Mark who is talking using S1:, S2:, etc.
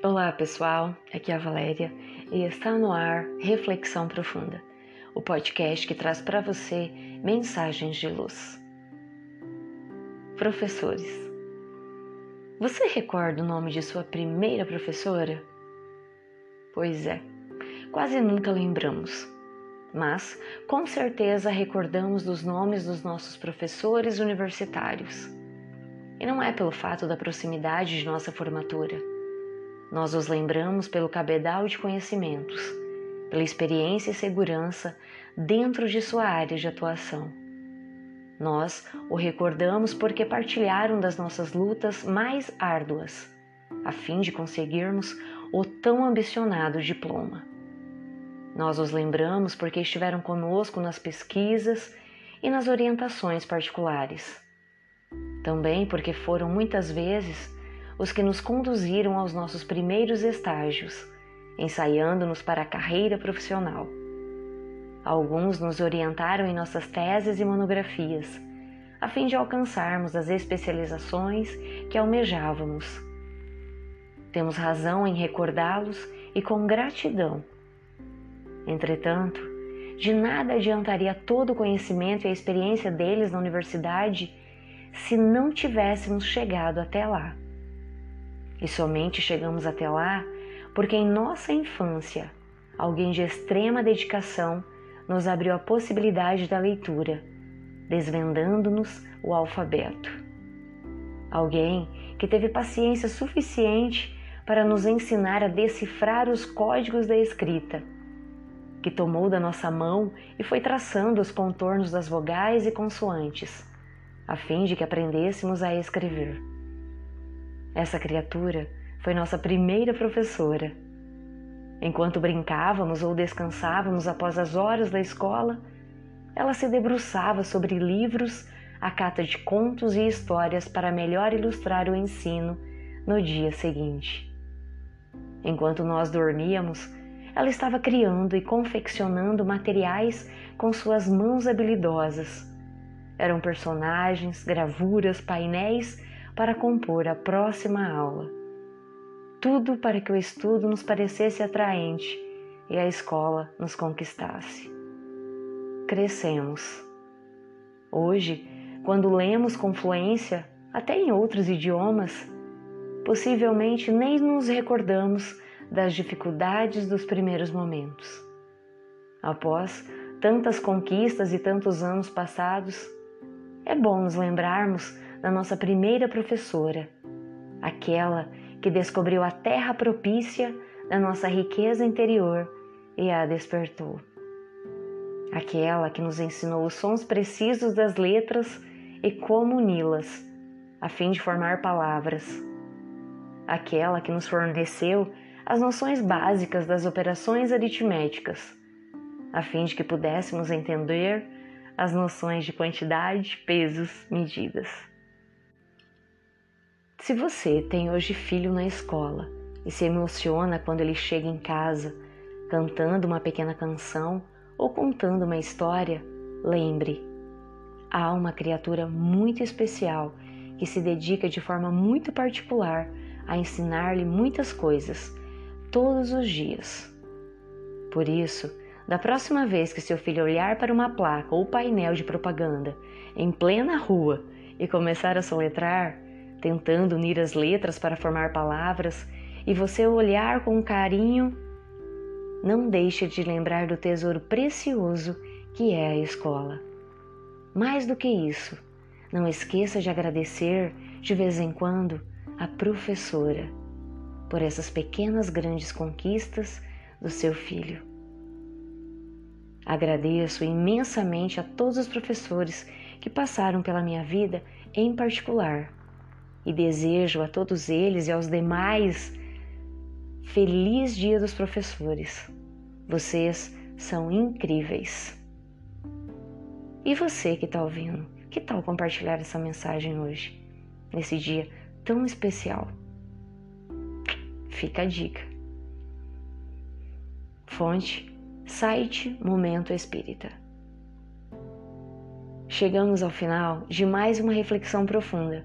S1: Olá pessoal, aqui é a Valéria e está no ar Reflexão Profunda, o podcast que traz para você mensagens de luz. Professores, você recorda o nome de sua primeira professora? Pois é, quase nunca lembramos, mas com certeza recordamos dos nomes dos nossos professores universitários. E não é pelo fato da proximidade de nossa formatura nós os lembramos pelo cabedal de conhecimentos, pela experiência e segurança dentro de sua área de atuação. Nós o recordamos porque partilharam das nossas lutas mais árduas, a fim de conseguirmos o tão ambicionado diploma. Nós os lembramos porque estiveram conosco nas pesquisas e nas orientações particulares. Também porque foram muitas vezes os que nos conduziram aos nossos primeiros estágios, ensaiando-nos para a carreira profissional. Alguns nos orientaram em nossas teses e monografias, a fim de alcançarmos as especializações que almejávamos. Temos razão em recordá-los e com gratidão. Entretanto, de nada adiantaria todo o conhecimento e a experiência deles na universidade se não tivéssemos chegado até lá. E somente chegamos até lá porque em nossa infância alguém de extrema dedicação nos abriu a possibilidade da leitura, desvendando-nos o alfabeto. Alguém que teve paciência suficiente para nos ensinar a decifrar os códigos da escrita, que tomou da nossa mão e foi traçando os contornos das vogais e consoantes, a fim de que aprendêssemos a escrever. Essa criatura foi nossa primeira professora. Enquanto brincávamos ou descansávamos após as horas da escola, ela se debruçava sobre livros a cata de contos e histórias para melhor ilustrar o ensino no dia seguinte. Enquanto nós dormíamos, ela estava criando e confeccionando materiais com suas mãos habilidosas. Eram personagens, gravuras, painéis para compor a próxima aula. Tudo para que o estudo nos parecesse atraente e a escola nos conquistasse. Crescemos. Hoje, quando lemos com fluência, até em outros idiomas, possivelmente nem nos recordamos das dificuldades dos primeiros momentos. Após tantas conquistas e tantos anos passados, é bom nos lembrarmos da nossa primeira professora, aquela que descobriu a terra propícia da nossa riqueza interior e a despertou. Aquela que nos ensinou os sons precisos das letras e como uni-las, a fim de formar palavras. Aquela que nos forneceu as noções básicas das operações aritméticas, a fim de que pudéssemos entender as noções de quantidade, pesos, medidas. Se você tem hoje filho na escola e se emociona quando ele chega em casa cantando uma pequena canção ou contando uma história, lembre: há uma criatura muito especial que se dedica de forma muito particular a ensinar-lhe muitas coisas todos os dias. Por isso, da próxima vez que seu filho olhar para uma placa ou painel de propaganda em plena rua e começar a soletrar, tentando unir as letras para formar palavras, e você olhar com carinho, não deixe de lembrar do tesouro precioso que é a escola. Mais do que isso, não esqueça de agradecer de vez em quando a professora por essas pequenas grandes conquistas do seu filho. Agradeço imensamente a todos os professores que passaram pela minha vida em particular e desejo a todos eles e aos demais feliz Dia dos Professores. Vocês são incríveis. E você que está ouvindo, que tal compartilhar essa mensagem hoje, nesse dia tão especial? Fica a dica. Fonte: site Momento Espírita. Chegamos ao final de mais uma reflexão profunda